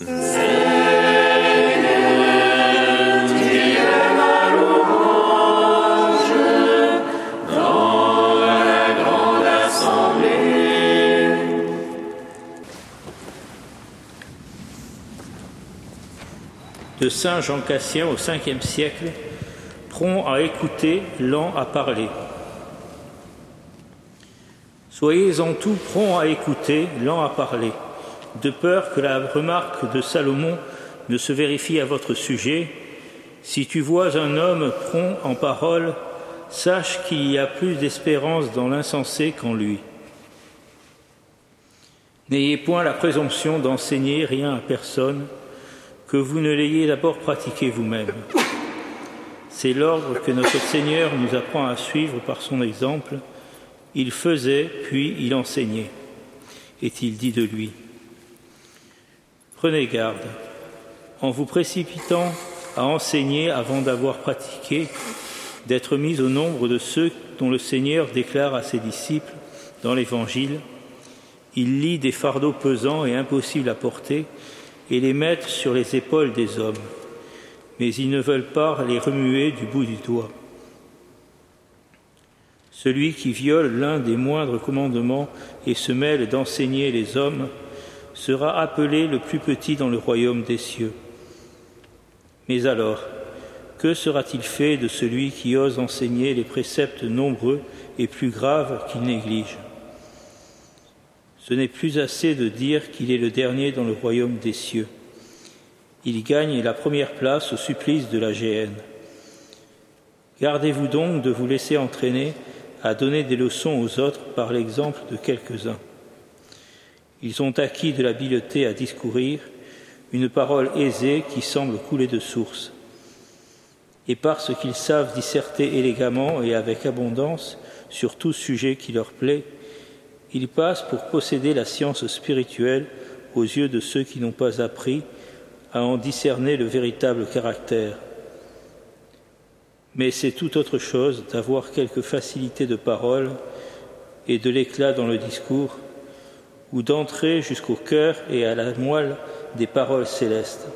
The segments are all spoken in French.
de Saint Jean Cassien au 5e siècle, prompt à écouter, lent à parler. Soyez en tout prompt à écouter, lent à parler, de peur que la remarque de Salomon ne se vérifie à votre sujet. Si tu vois un homme prompt en parole, sache qu'il y a plus d'espérance dans l'insensé qu'en lui. N'ayez point la présomption d'enseigner rien à personne, que vous ne l'ayez d'abord pratiqué vous-même. C'est l'ordre que notre Seigneur nous apprend à suivre par son exemple. Il faisait, puis il enseignait, est-il dit de lui. Prenez garde, en vous précipitant à enseigner avant d'avoir pratiqué, d'être mis au nombre de ceux dont le Seigneur déclare à ses disciples dans l'Évangile, il lit des fardeaux pesants et impossibles à porter, et les mettre sur les épaules des hommes, mais ils ne veulent pas les remuer du bout du doigt. Celui qui viole l'un des moindres commandements et se mêle d'enseigner les hommes sera appelé le plus petit dans le royaume des cieux. Mais alors, que sera-t-il fait de celui qui ose enseigner les préceptes nombreux et plus graves qu'il néglige? Ce n'est plus assez de dire qu'il est le dernier dans le royaume des cieux. Il gagne la première place au supplice de la géhenne. Gardez-vous donc de vous laisser entraîner à donner des leçons aux autres par l'exemple de quelques-uns. Ils ont acquis de l'habileté à discourir, une parole aisée qui semble couler de source. Et parce qu'ils savent disserter élégamment et avec abondance sur tout sujet qui leur plaît, ils passent pour posséder la science spirituelle aux yeux de ceux qui n'ont pas appris à en discerner le véritable caractère. Mais c'est tout autre chose d'avoir quelque facilité de parole et de l'éclat dans le discours, ou d'entrer jusqu'au cœur et à la moelle des paroles célestes,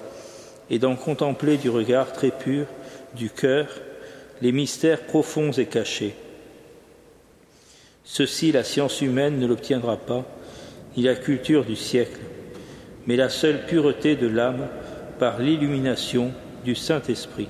et d'en contempler du regard très pur, du cœur, les mystères profonds et cachés. Ceci, la science humaine ne l'obtiendra pas, ni la culture du siècle, mais la seule pureté de l'âme par l'illumination du Saint-Esprit.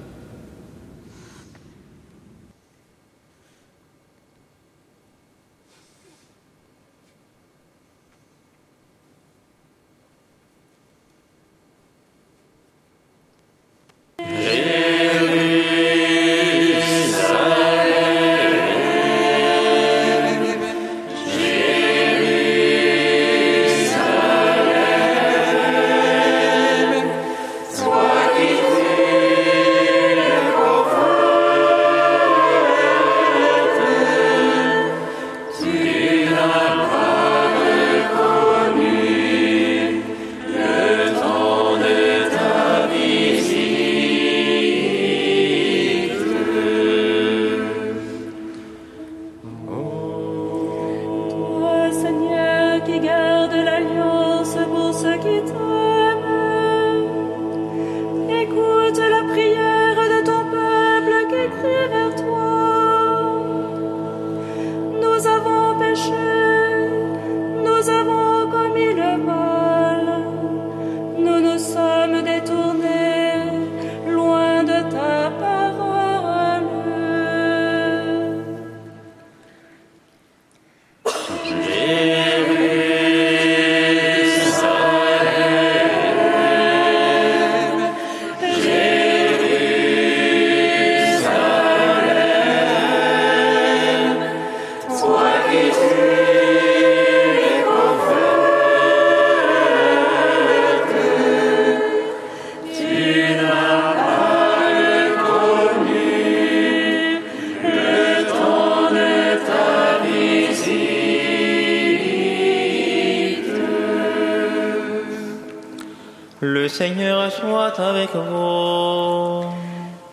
Le Seigneur soit avec vous.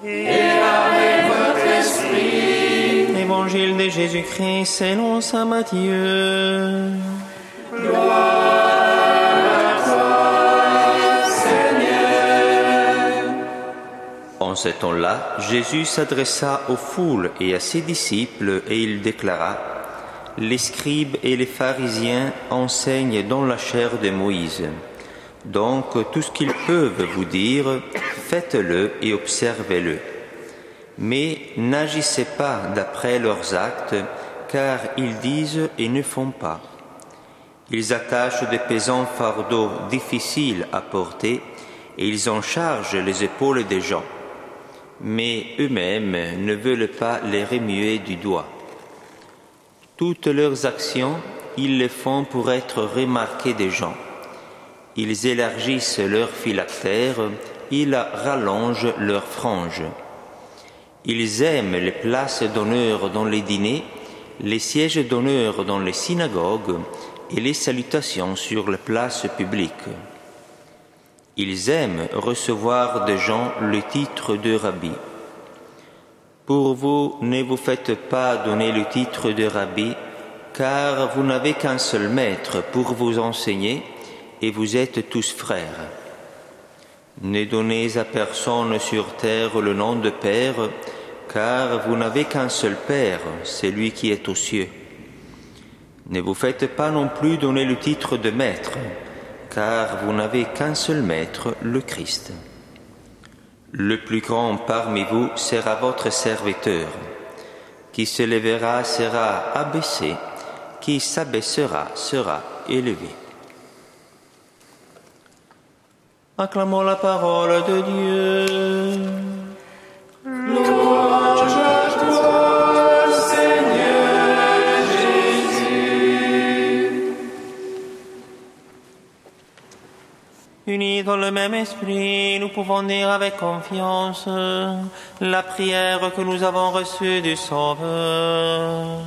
Et avec votre esprit. Évangile de Jésus-Christ selon saint Matthieu. Gloire à toi, Seigneur. En ce temps-là, Jésus s'adressa aux foules et à ses disciples et il déclara Les scribes et les pharisiens enseignent dans la chair de Moïse. Donc tout ce qu'ils peuvent vous dire, faites-le et observez-le. Mais n'agissez pas d'après leurs actes, car ils disent et ne font pas. Ils attachent des pesants fardeaux difficiles à porter et ils en chargent les épaules des gens. Mais eux-mêmes ne veulent pas les remuer du doigt. Toutes leurs actions, ils les font pour être remarqués des gens. Ils élargissent leurs phylactères, ils rallongent leurs franges. Ils aiment les places d'honneur dans les dîners, les sièges d'honneur dans les synagogues et les salutations sur les places publiques. Ils aiment recevoir des gens le titre de rabbi. Pour vous, ne vous faites pas donner le titre de rabbi, car vous n'avez qu'un seul maître pour vous enseigner, et vous êtes tous frères. Ne donnez à personne sur terre le nom de Père, car vous n'avez qu'un seul Père, c'est lui qui est aux cieux. Ne vous faites pas non plus donner le titre de Maître, car vous n'avez qu'un seul Maître, le Christ. Le plus grand parmi vous sera votre serviteur. Qui se lèvera sera abaissé, qui s'abaissera sera élevé. Acclamons la parole de Dieu. Louange à toi, Seigneur Jésus. Unis dans le même esprit, nous pouvons dire avec confiance la prière que nous avons reçue du Sauveur.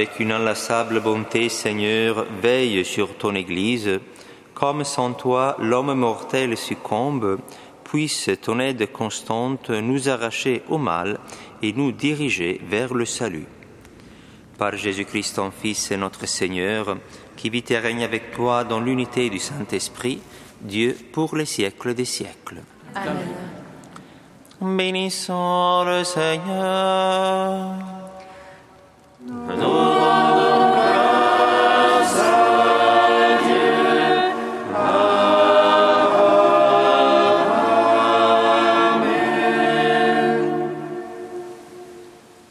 Avec une inlassable bonté, Seigneur, veille sur ton Église, comme sans toi l'homme mortel succombe, puisse ton aide constante nous arracher au mal et nous diriger vers le salut. Par Jésus-Christ, ton Fils et notre Seigneur, qui vit et règne avec toi dans l'unité du Saint-Esprit, Dieu pour les siècles des siècles. Bénissons le Seigneur. Lord.